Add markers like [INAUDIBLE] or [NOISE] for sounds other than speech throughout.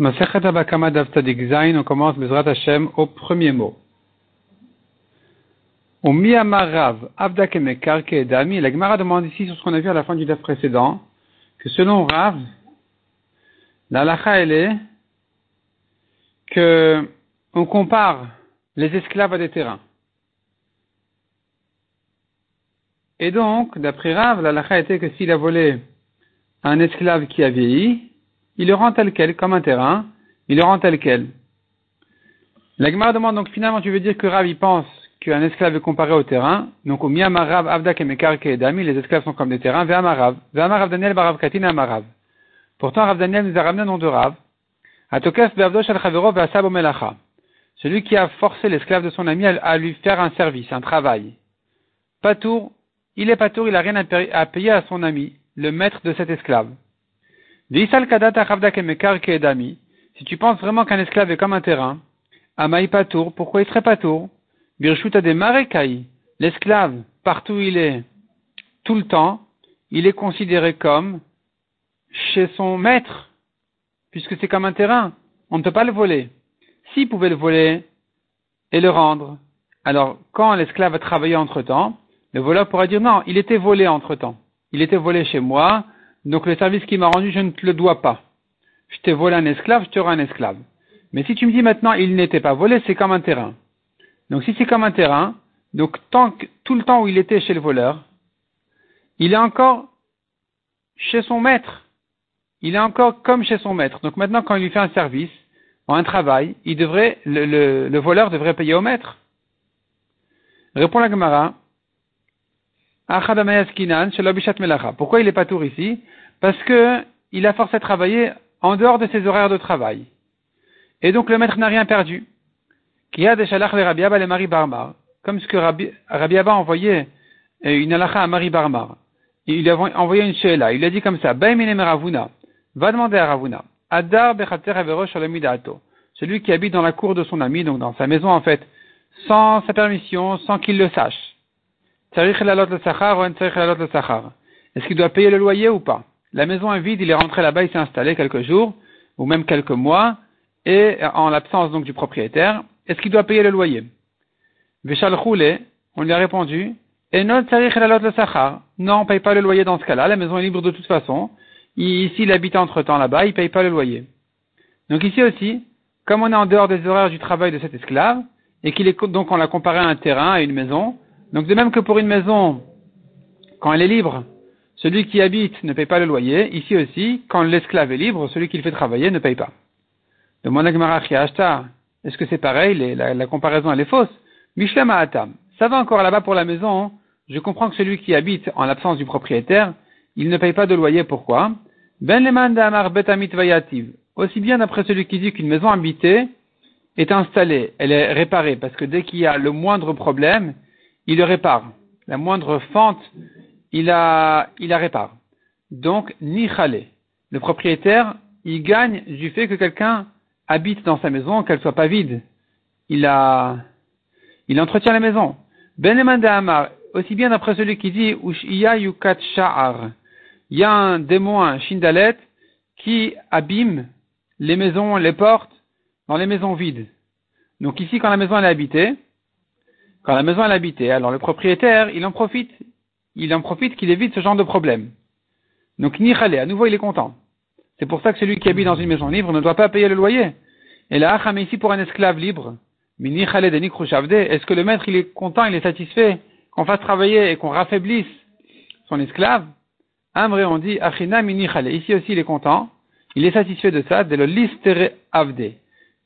on commence Bezrat Hashem au premier mot. Au Miyamarav Avdakemekar Kedami, la Gemara demande ici sur ce qu'on a vu à la fin du DAF précédent, que selon Rav, la lacha elle est que on compare les esclaves à des terrains. Et donc, d'après Rav, la lacha était que s'il a volé un esclave qui a vieilli, il le rend tel quel, comme un terrain, il le rend tel quel. La Gemara demande donc finalement, tu veux dire que Rav il pense qu'un esclave est comparé au terrain, donc au Miyamarav Avdak et Dami, les esclaves sont comme des terrains, Ve'amarav, Ve'amarav Daniel Barav Katina Amarav. Pourtant, Rav Daniel nous a ramené un nom de Rav, Atokef Be'avdosh al Chavero Ve'asabo Melacha. Celui qui a forcé l'esclave de son ami à lui faire un service, un travail. Patour, il est patour, il n'a rien à payer à son ami, le maître de cet esclave. Si tu penses vraiment qu'un esclave est comme un terrain, Amaï Patour, pourquoi il serait Patour Birshuta de Marekai, l'esclave, partout où il est, tout le temps, il est considéré comme chez son maître, puisque c'est comme un terrain. On ne peut pas le voler. S'il pouvait le voler et le rendre, alors quand l'esclave a travaillé entre temps, le voleur pourra dire non, il était volé entre temps. Il était volé chez moi, donc le service qu'il m'a rendu, je ne te le dois pas. Je t'ai volé un esclave, je te rends un esclave. Mais si tu me dis maintenant, il n'était pas volé, c'est comme un terrain. Donc si c'est comme un terrain, donc tant que, tout le temps où il était chez le voleur, il est encore chez son maître. Il est encore comme chez son maître. Donc maintenant, quand il lui fait un service, un travail, il devrait, le, le voleur devrait payer au maître. Répond la Gemara, pourquoi il n'est pas tour ici? Parce que il a forcé à travailler en dehors de ses horaires de travail. Et donc le maître n'a rien perdu. Comme ce que Rabbi, Abba a envoyé euh, une alacha à Marie Barmar. Il a envoyé une sheila. Il a dit comme ça, va demander à Ravuna. Adar Celui qui habite dans la cour de son ami, donc dans sa maison en fait, sans sa permission, sans qu'il le sache. Est-ce qu'il doit payer le loyer ou pas? La maison est vide, il est rentré là-bas, il s'est installé quelques jours, ou même quelques mois, et en l'absence donc du propriétaire, est-ce qu'il doit payer le loyer? On lui a répondu, non, on ne paye pas le loyer dans ce cas-là, la maison est libre de toute façon, ici il habite entre-temps là-bas, il ne paye pas le loyer. Donc ici aussi, comme on est en dehors des horaires du travail de cet esclave, et qu'il est donc on l'a comparé à un terrain, à une maison, donc de même que pour une maison, quand elle est libre, celui qui habite ne paye pas le loyer. Ici aussi, quand l'esclave est libre, celui qui le fait travailler ne paye pas. Demande à est-ce que c'est pareil? La, comparaison elle est fausse. Mishlama Atam. Ça va encore là-bas pour la maison. Je comprends que celui qui habite en l'absence du propriétaire, il ne paye pas de loyer. Pourquoi? Ben Aussi bien d'après celui qui dit qu'une maison habitée est installée, elle est réparée, parce que dès qu'il y a le moindre problème, il le répare. La moindre fente, il la, il la répare. Donc, ni Le propriétaire, il gagne du fait que quelqu'un habite dans sa maison, qu'elle soit pas vide. Il a, il entretient la maison. Ben Amar, aussi bien d'après celui qui dit, Yukat Sha'ar. Il y a un démon, Shindalet, qui abîme les maisons, les portes, dans les maisons vides. Donc ici, quand la maison est habitée, quand la maison est habitée, alors le propriétaire, il en profite. Il en profite qu'il évite ce genre de problème. Donc, ni à nouveau, il est content. C'est pour ça que celui qui habite dans une maison libre ne doit pas payer le loyer. Et là, mais ici pour un esclave libre, est-ce que le maître, il est content, il est satisfait qu'on fasse travailler et qu'on raffaiblisse son esclave? Amré, on dit, Achina Ici aussi, il est content. Il est satisfait de ça, de le listere avde.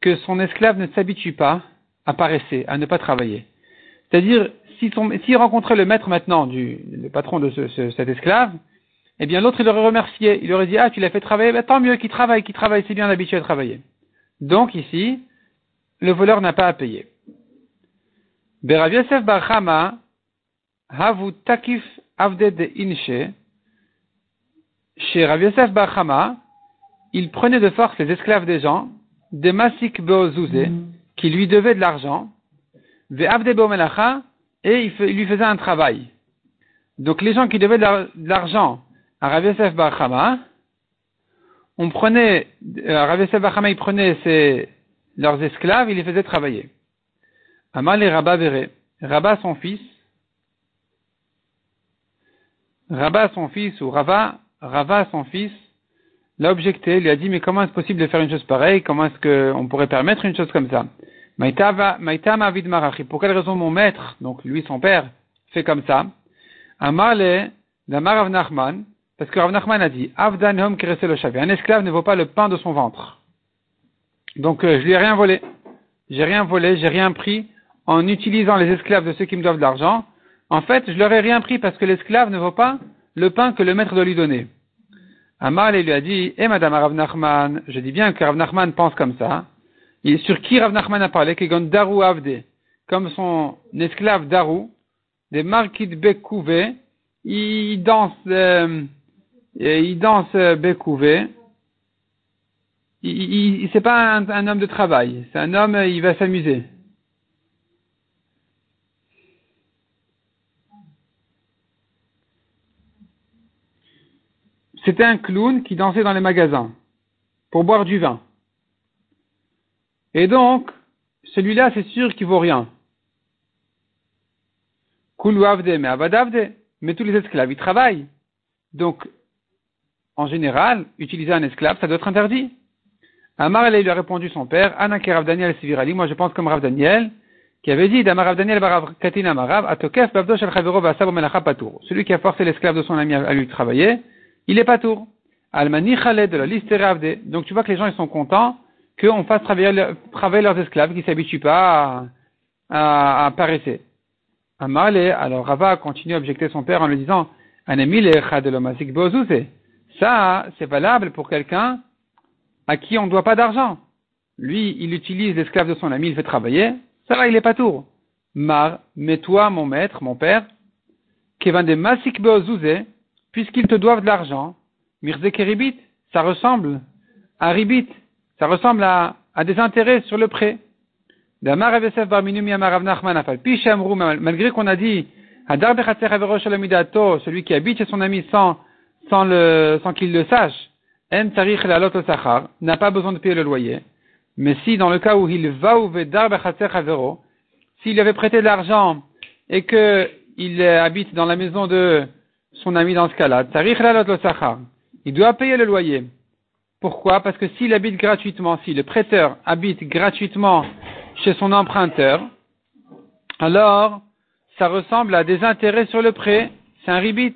Que son esclave ne s'habitue pas à paresser, à ne pas travailler. C'est-à-dire, s'il rencontrait le maître maintenant, du, le patron de ce, cet esclave, eh bien l'autre il aurait remercié, il aurait dit ah tu l'as fait travailler, ben, tant mieux qu'il travaille, qu'il travaille, c'est bien habitué à travailler. Donc ici, le voleur n'a pas à payer. Berav Yosef Barchama, Havu Takif Avde de Inche, chez Rav Yosef Barchama, il prenait de force les esclaves des gens, des Masik Beozuze, qui lui devaient de l'argent, et il, lui faisait un travail. Donc les gens qui devaient de l'argent à Rav Yosef Bar on prenait, euh, Rav il prenait ses, leurs esclaves, il les faisait travailler. Amal et Rabba verrait. Rabba son fils, Rabba son fils, ou Rava, Rava son fils, l'a objecté, lui a dit, mais comment est-ce possible de faire une chose pareille? Comment est-ce qu'on pourrait permettre une chose comme ça? Pour quelle raison mon maître, donc lui son père, fait comme ça? Amale, la Rav Nachman, parce que Rav Nachman a dit, Avdan hom le Un esclave ne vaut pas le pain de son ventre. Donc, euh, je lui ai rien volé. J'ai rien volé, j'ai rien pris en utilisant les esclaves de ceux qui me doivent de l'argent. En fait, je leur ai rien pris parce que l'esclave ne vaut pas le pain que le maître doit lui donner. Amal lui a dit, eh madame Rav Nachman, je dis bien que Rav Nachman pense comme ça. Et sur qui Rav Nachman a parlé, Daru Avde, comme son esclave Daru, des marquis de Bekouvé, il danse, euh, il danse euh, Bekouvé, il, c'est pas un, homme de travail, c'est un homme, il va s'amuser. C'était un clown qui dansait dans les magasins pour boire du vin. Et donc, celui-là, c'est sûr qu'il vaut rien. mais avadavde. Mais tous les esclaves, ils travaillent. Donc, en général, utiliser un esclave, ça doit être interdit. Amar lui a répondu son père, Anak Rav Daniel Sivirali, moi je pense comme Rav Daniel, qui avait dit, Damar Rav Daniel Barav Katina Marav, Atokef Bavdo Shel Chavero Vasav Melacha Patour. Celui qui a forcé l'esclave de son ami à lui travailler, il est Patour. Almani Khaled de la liste Ravde. Donc tu vois que les gens ils sont contents qu'on fasse travailler, leurs esclaves qui s'habituent pas à, à, à paresser. Alors Rava continue à objecter son père en lui disant, ça, c'est valable pour quelqu'un à qui on ne doit pas d'argent. Lui, il utilise l'esclave de son ami, il fait travailler, ça va, il est pas tour. Mar, mais toi, mon maître, mon père, Kevin de Masik puisqu'ils te doivent de l'argent, Mirze Keribit, ça ressemble à Ribit, ça ressemble à, des intérêts sur le prêt. Malgré qu'on a dit, celui qui habite chez son ami sans, sans, qu'il le sache, n'a pas besoin de payer le loyer. Mais si dans le cas où il va ou s'il avait prêté de l'argent et qu'il habite dans la maison de son ami dans ce cas-là, il doit payer le loyer. Pourquoi? Parce que s'il habite gratuitement, si le prêteur habite gratuitement chez son emprunteur, alors ça ressemble à des intérêts sur le prêt, c'est un ribit.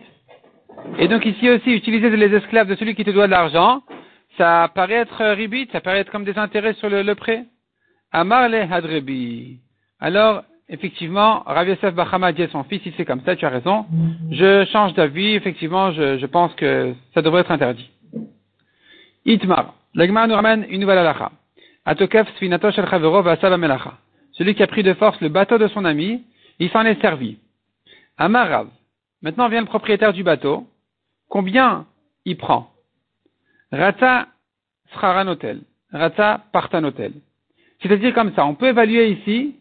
Et donc ici aussi, utiliser les esclaves de celui qui te doit de l'argent, ça paraît être ribit, ça paraît être comme des intérêts sur le, prêt. Amar le hadrebi. Alors, effectivement, Rav Yosef à son fils, si c'est comme ça, tu as raison. Je change d'avis, effectivement, je, je, pense que ça devrait être interdit. Itmar. L'Agma nous ramène une nouvelle halakha. Atokef melacha. Celui qui a pris de force le bateau de son ami, il s'en est servi. Amarav. Maintenant vient le propriétaire du bateau. Combien il prend? Rata sraranotel. Rata partanotel. C'est-à-dire comme ça, on peut évaluer ici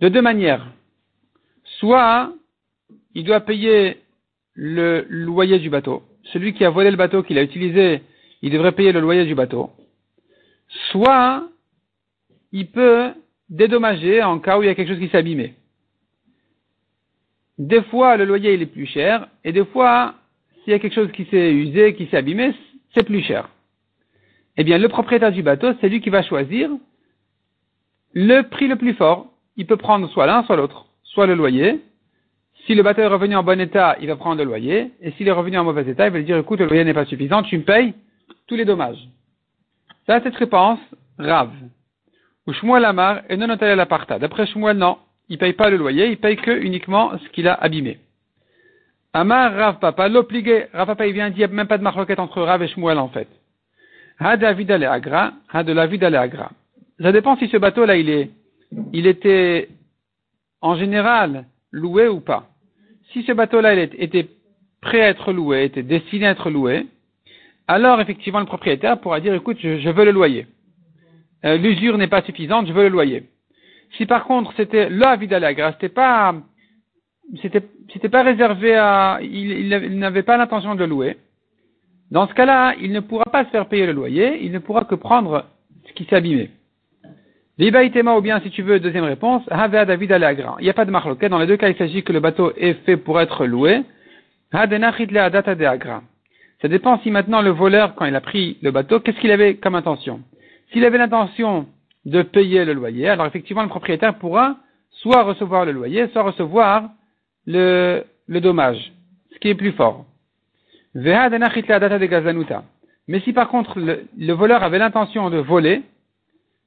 de deux manières. Soit il doit payer le loyer du bateau. Celui qui a volé le bateau, qu'il a utilisé, il devrait payer le loyer du bateau. Soit il peut dédommager en cas où il y a quelque chose qui s'est abîmé. Des fois, le loyer il est plus cher, et des fois, s'il y a quelque chose qui s'est usé, qui s'est abîmé, c'est plus cher. Eh bien, le propriétaire du bateau, c'est lui qui va choisir le prix le plus fort. Il peut prendre soit l'un, soit l'autre. Soit le loyer. Si le bateau est revenu en bon état, il va prendre le loyer. Et s'il est revenu en mauvais état, il va lui dire, écoute, le loyer n'est pas suffisant, tu me payes tous les dommages. Ça, cette réponse, Rav. Ou Shmuel Amar et non la parta. D'après Shmuel, non. Il paye pas le loyer, il paye que uniquement ce qu'il a abîmé. Amar Rav Papa, l'obligé, Rav Papa, il vient dire même pas de marloquette entre Rav et Shmuel en fait. Ha David Agra, ha de la vie Agra. Ça dépend si ce bateau-là, il est, il était en général loué ou pas. Si ce bateau-là, il était prêt à être loué, était destiné à être loué, alors effectivement le propriétaire pourra dire écoute, je, veux le loyer. Euh, l'usure n'est pas suffisante, je veux le loyer. Si par contre c'était la vie Agra, c'était pas c'était, c'était pas réservé à, il, il, n'avait pas l'intention de louer. Dans ce cas-là, il ne pourra pas se faire payer le loyer, il ne pourra que prendre ce qui s'est abîmé. Vibaïtema ou bien, si tu veux, deuxième réponse, Havea David. Il n'y a pas de marloquet. Dans les deux cas, il s'agit que le bateau est fait pour être loué. Agra. Ça dépend si maintenant le voleur, quand il a pris le bateau, qu'est-ce qu'il avait comme intention? S'il avait l'intention de payer le loyer, alors effectivement, le propriétaire pourra soit recevoir le loyer, soit recevoir le, dommage, ce qui est plus fort. Mais si par contre le voleur avait l'intention de voler,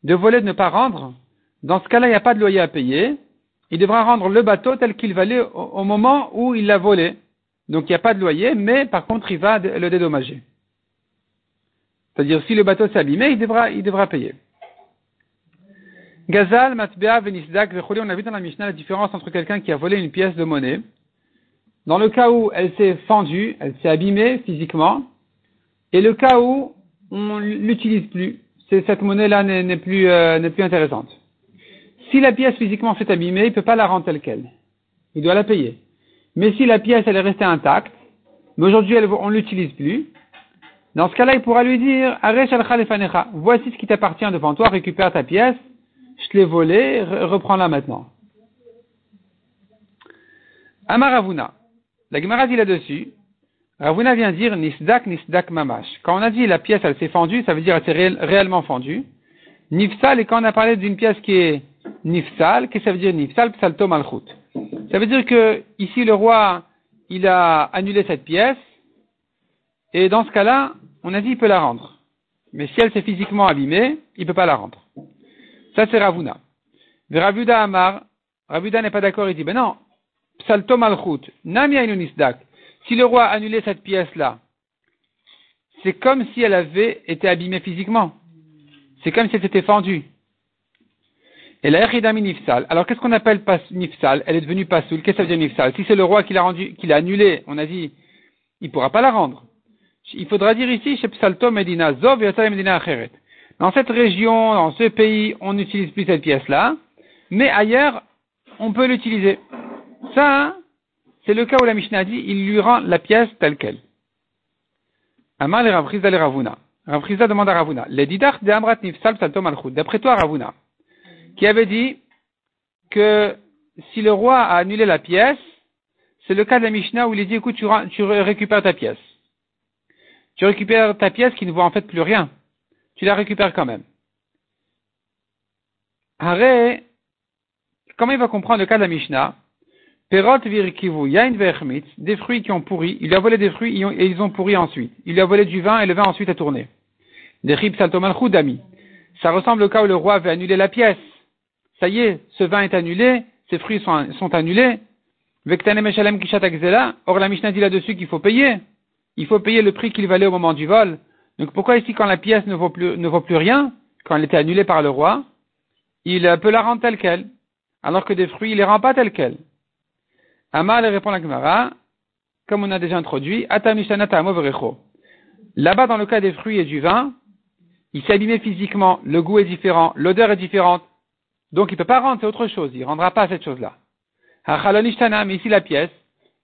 de voler, de ne pas rendre, dans ce cas-là, il n'y a pas de loyer à payer. Il devra rendre le bateau tel qu'il valait au, moment où il l'a volé. Donc il n'y a pas de loyer, mais par contre, il va le dédommager. C'est-à-dire, si le bateau s'est abîmé, il devra, payer. Gazal, Matbea, Venisdak, on a vu dans la Mishnah la différence entre quelqu'un qui a volé une pièce de monnaie. Dans le cas où elle s'est fendue, elle s'est abîmée physiquement, et le cas où on l'utilise plus cette monnaie-là n'est plus, euh, plus intéressante. Si la pièce physiquement s'est abîmée, il ne peut pas la rendre telle qu'elle. Il doit la payer. Mais si la pièce elle est restée intacte, mais aujourd'hui on ne l'utilise plus, dans ce cas-là, il pourra lui dire Voici ce qui t'appartient devant toi, récupère ta pièce, je te l'ai volée, reprends-la maintenant. Amaravuna. La Gemara dit là-dessus Ravuna vient dire nisdak nisdak mamash. Quand on a dit la pièce elle s'est fendue, ça veut dire elle s'est réellement fendue. Nifsal, et quand on a parlé d'une pièce qui est nifsal, qu'est-ce que ça veut dire nifsal psalto malchut? Ça veut dire que ici le roi il a annulé cette pièce et dans ce cas-là, on a dit il peut la rendre. Mais si elle s'est physiquement abîmée, il ne peut pas la rendre. Ça c'est Ravuna. Ravuda Amar, Ravuda n'est pas d'accord, il dit ben non, psalto malchut, namia. Si le roi a annulé cette pièce-là, c'est comme si elle avait été abîmée physiquement. C'est comme si elle s'était fendue. Et la Echidami Nifsal. Alors qu'est-ce qu'on appelle Nifsal? Elle est devenue Pasoul. Qu'est-ce que ça veut dire Nifsal? Si c'est le roi qui l'a rendu, qui l'a annulée, on a dit, il ne pourra pas la rendre. Il faudra dire ici, chez Psalto Medina, Zov Medina Acheret. Dans cette région, dans ce pays, on n'utilise plus cette pièce-là, mais ailleurs, on peut l'utiliser. Ça, c'est le cas où la Mishnah dit, il lui rend la pièce telle qu'elle. Amar le Ravriza le Ravuna. Ravriza demande à Ravuna, les didach de Amrat Nifsal D'après toi, Ravuna, qui avait dit que si le roi a annulé la pièce, c'est le cas de la Mishnah où il dit, écoute, tu, récupères ta pièce. Tu récupères ta pièce qui ne vaut en fait plus rien. Tu la récupères quand même. Arrête, comment il va comprendre le cas de la Mishnah? Perot virkivu, yain verchmitz, des fruits qui ont pourri. Il a volé des fruits et ils ont pourri ensuite. Il a volé du vin et le vin ensuite a tourné. Des rib saltomal dami. Ça ressemble au cas où le roi avait annulé la pièce. Ça y est, ce vin est annulé, ces fruits sont, sont annulés. Or la Mishnah dit là-dessus qu'il faut payer. Il faut payer le prix qu'il valait au moment du vol. Donc pourquoi ici quand la pièce ne vaut plus, ne vaut plus rien, quand elle était annulée par le roi, il peut la rendre telle qu'elle, alors que des fruits il les rend pas telle qu'elle? Amal répond la Gemara, comme on a déjà introduit, Là-bas, dans le cas des fruits et du vin, il s'est abîmé physiquement, le goût est différent, l'odeur est différente. Donc il ne peut pas rendre, c'est autre chose, il ne rendra pas cette chose-là. Mais ici la pièce,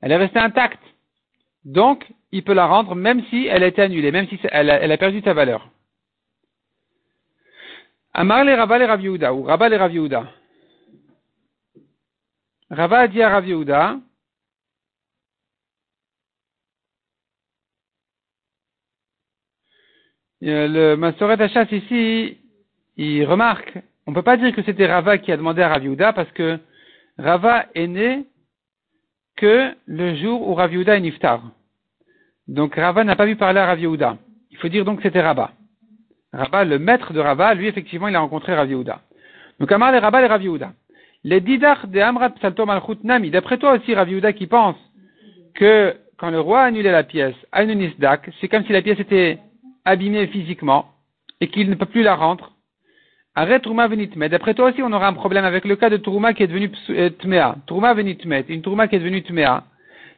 elle est restée intacte. Donc, il peut la rendre même si elle a été annulée, même si elle a, perdu sa valeur. Amar le Rabba le ou Rabba le Rav Rava a dit à Rav Yehuda, le Masoret Hachas ici, il remarque, on ne peut pas dire que c'était Rava qui a demandé à Rav Yehuda parce que Rava est né que le jour où Rav Yehuda est niftar. Donc Rava n'a pas vu parler à Rav Yehuda. Il faut dire donc que c'était Rava. Rava, le maître de Rava, lui effectivement il a rencontré Rav Yehuda. Donc Amar le Rava et Rav Yehuda. Les didach de Amrat Psalto Malchut Nami. D'après toi aussi, Rav qui pense que quand le roi a annulé la pièce, Anunisdak, c'est comme si la pièce était abîmée physiquement et qu'il ne peut plus la rendre. Arrête Trouma Mais D'après toi aussi, on aura un problème avec le cas de Trouma qui est devenu euh, Tmea. Trouma Venitmet. Une Trouma qui est devenue Tmea.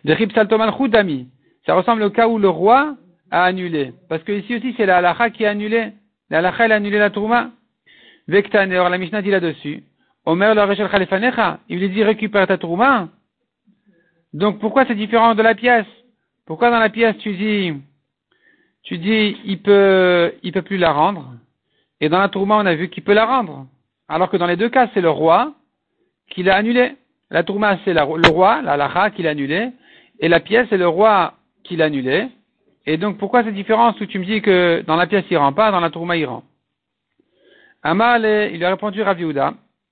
De Rib Salto Malchut Nami. Ça ressemble au cas où le roi a annulé. Parce que ici aussi, c'est la halacha qui a annulé. La halacha, elle a annulé la Trouma. Vektane. Or, la Mishnah dit là-dessus. Omer le Rachel Khalifanecha, il lui dit récupère ta trouma. Donc pourquoi c'est différent de la pièce? Pourquoi dans la pièce tu dis tu dis, il peut, il peut plus la rendre? Et dans la tourma, on a vu qu'il peut la rendre. Alors que dans les deux cas, c'est le roi qui l'a annulé. La tourma, c'est le roi, la lacha, qui l'a annulé. Et la pièce, c'est le roi qui l'a annulé. Et donc, pourquoi cette différence où tu me dis que dans la pièce, il rend pas, dans la tourma, il rend? Amal, il lui a répondu Rav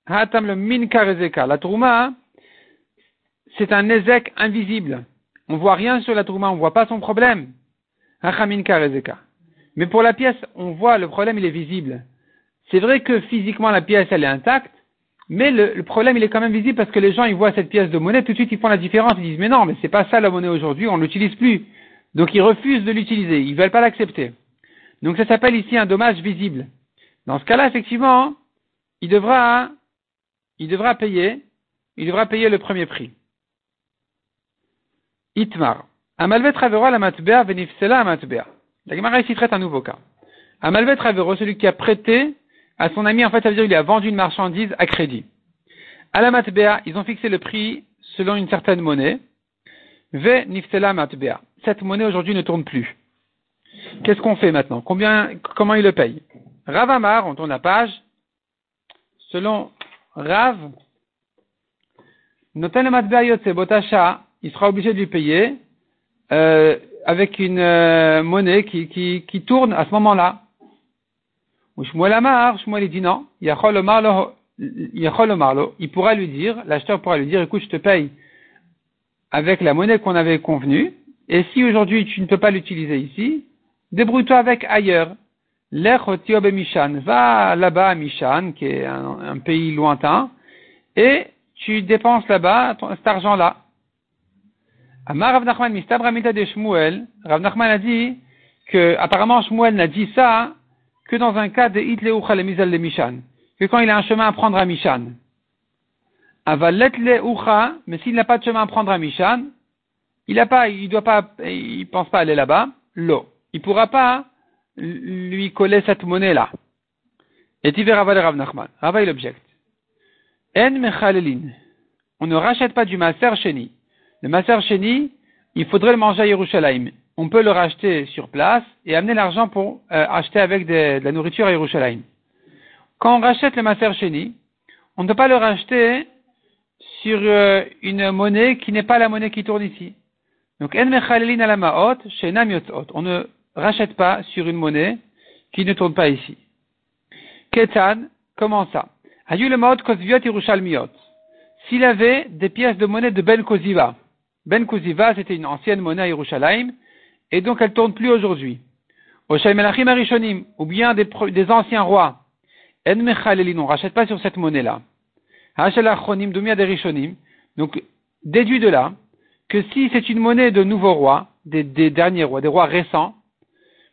Hatam le minka La tourma, c'est un ezek invisible. On voit rien sur la tourma, on voit pas son problème. Mais pour la pièce, on voit le problème, il est visible. C'est vrai que physiquement la pièce, elle est intacte, mais le, problème, il est quand même visible parce que les gens, ils voient cette pièce de monnaie, tout de suite, ils font la différence. Ils disent, mais non, mais c'est pas ça la monnaie aujourd'hui, on l'utilise plus. Donc, ils refusent de l'utiliser. Ils veulent pas l'accepter. Donc, ça s'appelle ici un dommage visible. Dans ce cas-là, effectivement, il devra, il devra payer, il devra payer le premier prix. Itmar. Amalvet Ravero la matbea venifsela matbea. La Gemara ici traite un nouveau cas. Amalvet Ravero, celui qui a prêté à son ami, en fait, ça veut dire qu'il a vendu une marchandise à crédit. À la matbea, ils ont fixé le prix selon une certaine monnaie. Ve nifsela matbea. Cette monnaie aujourd'hui ne tourne plus. Qu'est-ce qu'on fait maintenant? Combien, comment il le paye? Ravamar, on tourne la page. Selon Rav, noten matbea yotse botasha, il sera obligé de lui payer euh, avec une euh, monnaie qui, qui, qui, tourne à ce moment-là. Shmuel Amar, Shmuel il dit non, il pourra lui dire, l'acheteur pourra lui dire, écoute, je te paye avec la monnaie qu'on avait convenue, et si aujourd'hui tu ne peux pas l'utiliser ici, débrouille-toi avec ailleurs. L'Echotiobe Mishan, va là-bas à Mishan, qui est un, pays lointain, et tu dépenses là-bas cet argent-là. Amar Rav Nachman Mistab de Shmuel, Rav Nachman a dit que apparemment Shmuel n'a dit ça que dans un cas de Hitleucha le Mizal de Mishan, que quand il a un chemin à prendre à Mishan. Avalet Ucha, mais s'il n'a pas de chemin à prendre à Mishan, il a pas, il doit pas, il pense pas aller là-bas, l'eau. Il pourra pas lui coller cette monnaie-là. Et tu verras Rav Nachman. Rava il objecte. En mechalelin. On ne rachète pas du maser sheni. Le Maser Sheni, il faudrait le manger à Yerushalayim. On peut le racheter sur place et amener l'argent pour euh, acheter avec de, la nourriture à Yerushalayim. Quand on rachète le Maser Sheni, on ne peut pas le racheter sur euh, une monnaie qui n'est pas la monnaie qui tourne ici. Donc, on ne rachète pas sur une monnaie qui ne tourne pas ici. Ketan, comment ça? S'il avait des pièces de monnaie de Ben Koziva, ben Kuziva, c'était une ancienne monnaie à Yerushalayim, et donc elle tourne plus aujourd'hui. Ou bien des, anciens rois. En Mechalelin, on rachète pas sur cette monnaie-là. Donc, déduit de là, que si c'est une monnaie de nouveaux rois, des, derniers rois, des rois récents,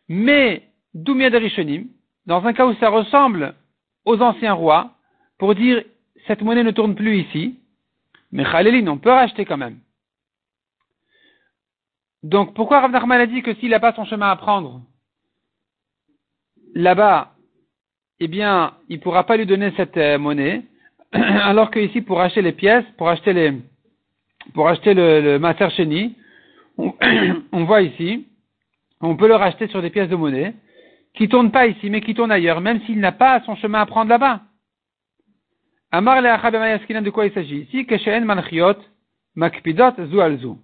mais Doumia de dans un cas où ça ressemble aux anciens rois, pour dire cette monnaie ne tourne plus ici, mais Khalelin, on peut racheter quand même. Donc, pourquoi Rav Nachman a dit que s'il n'a pas son chemin à prendre là-bas, eh bien, il ne pourra pas lui donner cette euh, monnaie, [CLEARS THROAT] alors que ici, pour acheter les pièces, pour acheter les, pour acheter le, le Maser Sheni, [CLEARS THROAT] on, voit ici, on peut le racheter sur des pièces de monnaie qui tournent pas ici, mais qui tournent ailleurs, même s'il n'a pas son chemin à prendre là-bas. Amar le de quoi il s'agit? Ici? Keshen manchiot makpidot zu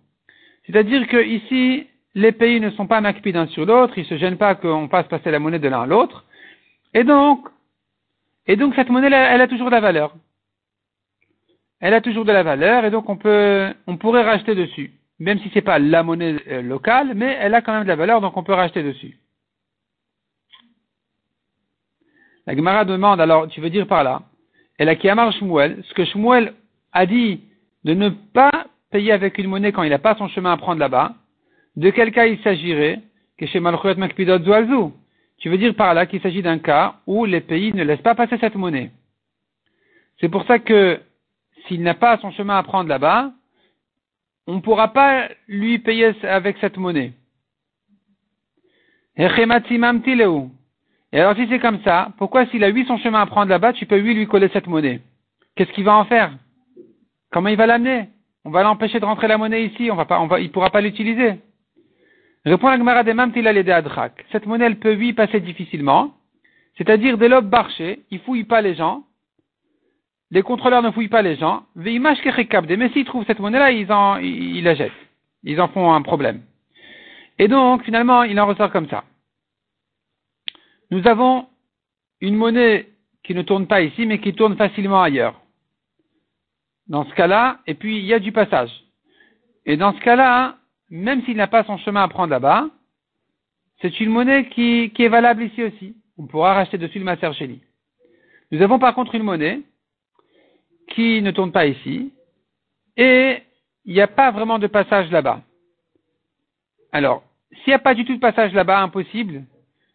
c'est-à-dire que ici, les pays ne sont pas macpid d'un sur l'autre, ils se gênent pas qu'on fasse passer la monnaie de l'un à l'autre. Et donc, et donc cette monnaie, elle, a toujours de la valeur. Elle a toujours de la valeur et donc on peut, on pourrait racheter dessus. Même si c'est pas la monnaie euh, locale, mais elle a quand même de la valeur, donc on peut racheter dessus. La Gemara demande, alors, tu veux dire par là, et la Kiamar Shmuel, ce que Shmuel a dit de ne pas payer avec une monnaie quand il n'a pas son chemin à prendre là-bas, de quel cas il s'agirait Tu veux dire par là qu'il s'agit d'un cas où les pays ne laissent pas passer cette monnaie. C'est pour ça que s'il n'a pas son chemin à prendre là-bas, on ne pourra pas lui payer avec cette monnaie. Et alors si c'est comme ça, pourquoi s'il a eu son chemin à prendre là-bas, tu peux lui lui coller cette monnaie? Qu'est-ce qu'il va en faire? Comment il va l'amener? On va l'empêcher de rentrer la monnaie ici, on va pas, on va, il pourra pas l'utiliser. Répond la Gemara des Mamtila Adrak. Cette monnaie, elle peut, oui, passer difficilement. C'est-à-dire, des lobes barchés, ils fouillent pas les gens. Les contrôleurs ne fouillent pas les gens. Mais s'ils trouvent cette monnaie-là, ils, en, ils la jettent. Ils en font un problème. Et donc, finalement, il en ressort comme ça. Nous avons une monnaie qui ne tourne pas ici, mais qui tourne facilement ailleurs. Dans ce cas-là, et puis il y a du passage. Et dans ce cas-là, même s'il n'a pas son chemin à prendre là-bas, c'est une monnaie qui, est valable ici aussi. On pourra racheter dessus le Maser Sheni. Nous avons par contre une monnaie qui ne tourne pas ici, et il n'y a pas vraiment de passage là-bas. Alors, s'il n'y a pas du tout de passage là-bas, impossible,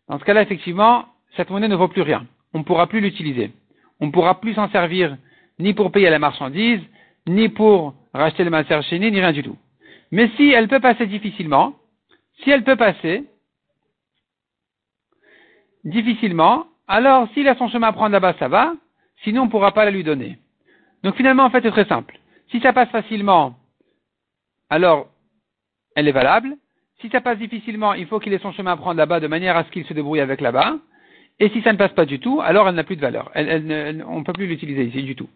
dans ce cas-là, effectivement, cette monnaie ne vaut plus rien. On ne pourra plus l'utiliser. On ne pourra plus s'en servir ni pour payer la marchandise, ni pour racheter le Maser Sheni, ni rien du tout. Mais si elle peut passer difficilement, si elle peut passer difficilement, alors s'il a son chemin à prendre là-bas, ça va, sinon on ne pourra pas la lui donner. Donc finalement, en fait, c'est très simple. Si ça passe facilement, alors elle est valable. Si ça passe difficilement, il faut qu'il ait son chemin à prendre là-bas de manière à ce qu'il se débrouille avec là-bas. Et si ça ne passe pas du tout, alors elle n'a plus de valeur. on ne peut plus l'utiliser ici du tout.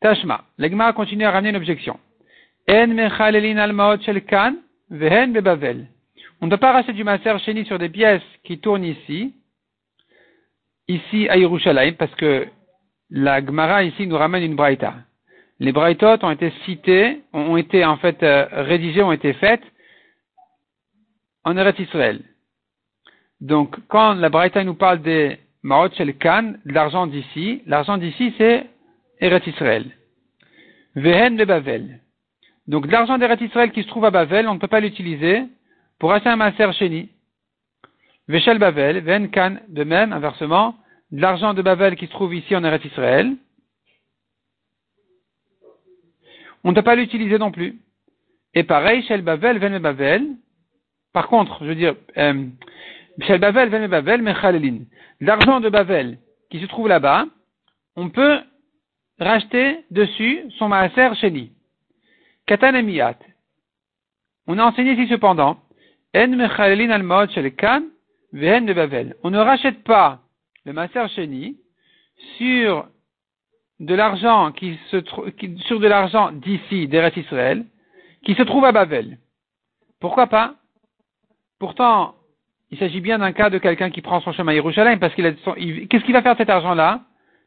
Tashma. L'Egma continue à ramener une objection. On ne peut pas racheter du maser chéni sur des pièces qui tournent ici, ici à Yerushalayim, parce que la Gemara ici nous ramène une braïta. Les braïtot ont été cités, ont été en fait euh, rédigées, ont été faites en Eretz Israël. Donc, quand la braïta nous parle des Maot Shel Kan, de l'argent d'ici, l'argent d'ici c'est Eretz Israël. Vehen de Bavel. Donc l'argent d'Eretz Israël qui se trouve à Bavel, on ne peut pas l'utiliser pour acheter un Maser Sheni. Veshel Bavel, Ven Kan, de même, inversement, l'argent de Bavel qui se trouve ici en Eretz Israël, on ne peut pas l'utiliser non plus. Et pareil, Shel Bavel, Ven Bavel, par contre, je veux dire, euh, Shel Bavel, Ven Bavel, Mechalelin, l'argent de Bavel qui se trouve là-bas, on peut racheter dessus son Maaser Sheni. Katan On a enseigné ici cependant, En mechalelin al shel kan de Bavel. On ne rachète pas le Maser Sheni sur de l'argent qui se sur de l'argent d'ici, d'Eretz Israël, qui se trouve à Bavel. Pourquoi pas? Pourtant, il s'agit bien d'un cas de quelqu'un qui prend son chemin à Yerushalayim, parce qu'il a qu'est-ce qu'il va faire cet argent-là,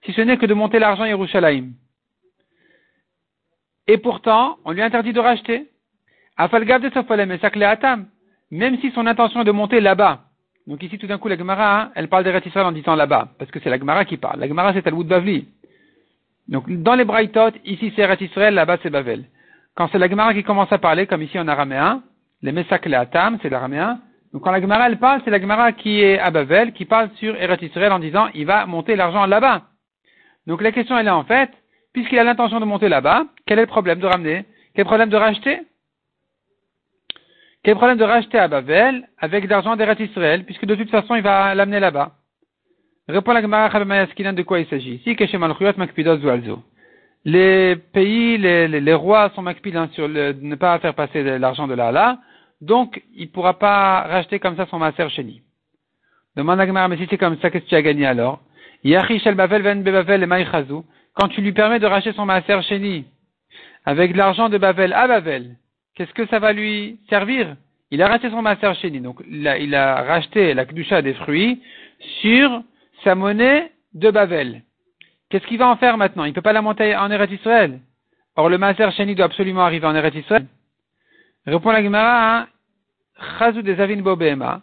si ce n'est que de monter l'argent à Yerushalayim? Et pourtant, on lui interdit de racheter. Même si son intention est de monter là-bas. Donc ici, tout d'un coup, la Gemara, hein, elle parle des en disant là-bas. Parce que c'est la Gemara qui parle. La Gemara, c'est Talmud Bavli. Donc, dans les Braithot, ici c'est Israël, là-bas c'est Bavel. Quand c'est la Gemara qui commence à parler, comme ici en araméen, les Mesak Atam, c'est l'araméen. Donc quand la Gemara elle parle, c'est la Gemara qui est à Bavel, qui parle sur Eretz en disant, il va monter l'argent là-bas. Donc la question elle est en fait, puisqu'il a l'intention de monter là-bas, quel est le problème de ramener Quel problème de racheter? Quel problème de racheter à Babel avec de l'argent d'Eretz Israël, puisque de toute façon il va l'amener là-bas? Répond la Gemara de quoi il s'agit? Les pays, les, les, rois sont makpid hein, sur le, ne pas faire passer l'argent de là, donc il ne pourra pas racheter comme ça son maser chéni. Demande à Gemara, mais si c'est comme ça, qu'est-ce que tu as gagné alors? Quand tu lui permets de racheter son maaser chéni avec l'argent de Bavel à Bavel, qu'est-ce que ça va lui servir? Il a racheté son maaser chéni, donc il a, racheté la kdusha des fruits sur sa monnaie de Bavel. Qu'est-ce qu'il va en faire maintenant? Il ne peut pas la monter en Eretz Israël? Or, le maaser chéni doit absolument arriver en Eretz Israël. Répond la Gemara, Chazou des Avin Bobema.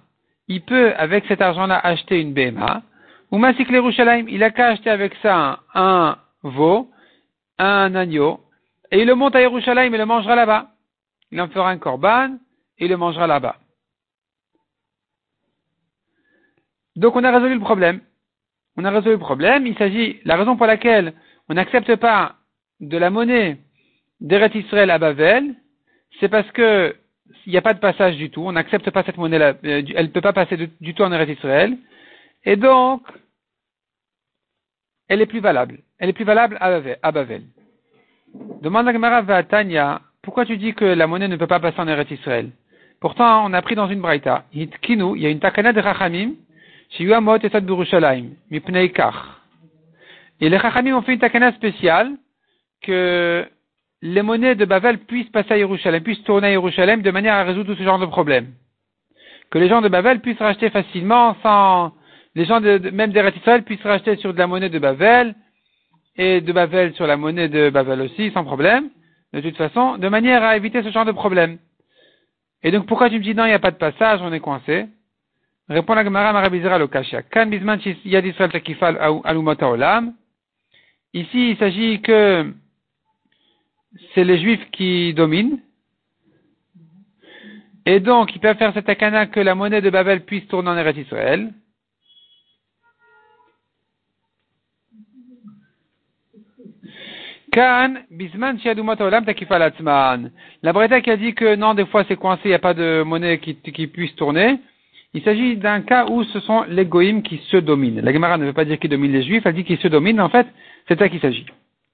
Il peut, avec cet argent-là, acheter une BMA. Il a qu'à acheter avec ça un veau, un agneau, et il le monte à Yerushalayim et le mangera là-bas. Il en fera un korban et il le mangera là-bas. Donc on a résolu le problème. On a résolu le problème. Il s'agit, la raison pour laquelle on n'accepte pas de la monnaie d'Eret Israël à Bavel, c'est parce que il n'y a pas de passage du tout. On n'accepte pas cette monnaie-là. Euh, elle ne peut pas passer du tout en Eretz Israël. Et donc, elle est plus valable. Elle est plus valable à Bavel. Demande la Gemara à Tanya, pourquoi tu dis que la monnaie ne peut pas passer en Eretz Israël? Pourtant, on a pris dans une braïta, il y a une takana de Rachamim, Shiyuamot et Burushalayim, Mipnei Kach. Et les Rachamim ont fait une takana spéciale que les monnaies de Bavel puissent passer à Yerushalem, puissent tourner à Yerushalem de manière à résoudre tout ce genre de problèmes. Que les gens de Bavel puissent racheter facilement sans, les gens de, même des Israël puissent racheter sur de la monnaie de Bavel et de Bavel sur la monnaie de Bavel aussi, sans problème, de toute façon, de manière à éviter ce genre de problème. Et donc pourquoi tu me dis non, il n'y a pas de passage, on est coincé? Répond la Gemara Marabizera Lokashia. Kan bisman yad takifal alumota olam. Ici, il s'agit que c'est les juifs qui dominent. Et donc, ils peuvent faire cette akana que la monnaie de Babel puisse tourner en Eretz Israël. Kan, bisman olam La Breta qui a dit que non, des fois c'est coincé, il n'y a pas de monnaie qui, puisse tourner. Il s'agit d'un cas où ce sont les goïms qui se dominent. La Gemara ne veut pas dire qu'ils dominent les juifs, elle dit qu'ils se dominent. En fait, c'est ça qu'il s'agit.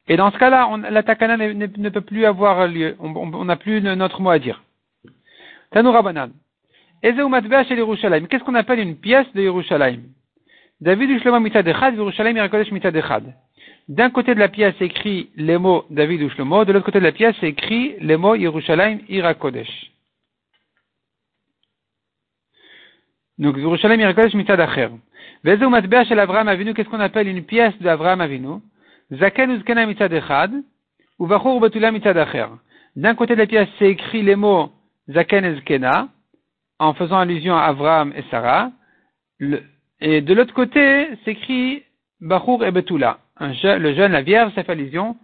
Et dans ce cas-là, la takana ne, peut plus avoir lieu. On n'a plus notre mot à dire. Tanoura Banan. Qu'est-ce qu'on appelle une pièce de Yerushalayim? David Ushlomo mitadechad, Yerushalayim Yerakodesh mitadechad. D'un côté de la pièce, c'est écrit les mots David Ushlomo, de l'autre côté de la pièce, c'est écrit les mots Yerushalayim Irakodesh. Donc, Yerushalayim Irakodesh mitad acher. Vezeu matbea shel Avraham Avinu, qu'est-ce qu'on appelle une pièce d'Avraham Avinu? Zaken uzkena mitad echad, ou vachur betula mitad acher. D'un côté de la pièce, c'est écrit les mots Zaken ezkena, en faisant allusion à Avraham et Sarah. et de l'autre côté, c'est écrit Bachur et Betula. Le jeune, la vierge, ça fait allusion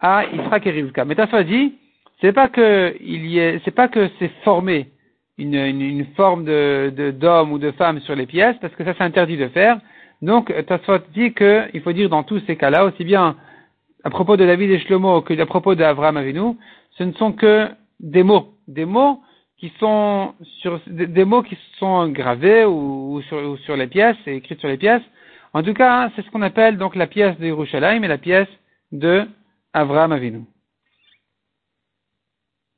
à Israël et Rivka. Mais Tafa dit, c'est pas que il y est, c'est pas que c'est formé une, une, forme de, d'homme ou de femme sur les pièces, parce que ça c'est interdit de faire. Donc, Tasfot dit qu'il faut dire dans tous ces cas-là, aussi bien à propos de David et Shlomo que à propos d'Avraham Avinu, ce ne sont que des mots, des mots qui sont sur des, mots qui sont gravés ou, sur, sur, les pièces écrits sur les pièces. En tout cas, c'est ce qu'on appelle donc la pièce de Yerushalayim et la pièce de Avraham Avinu.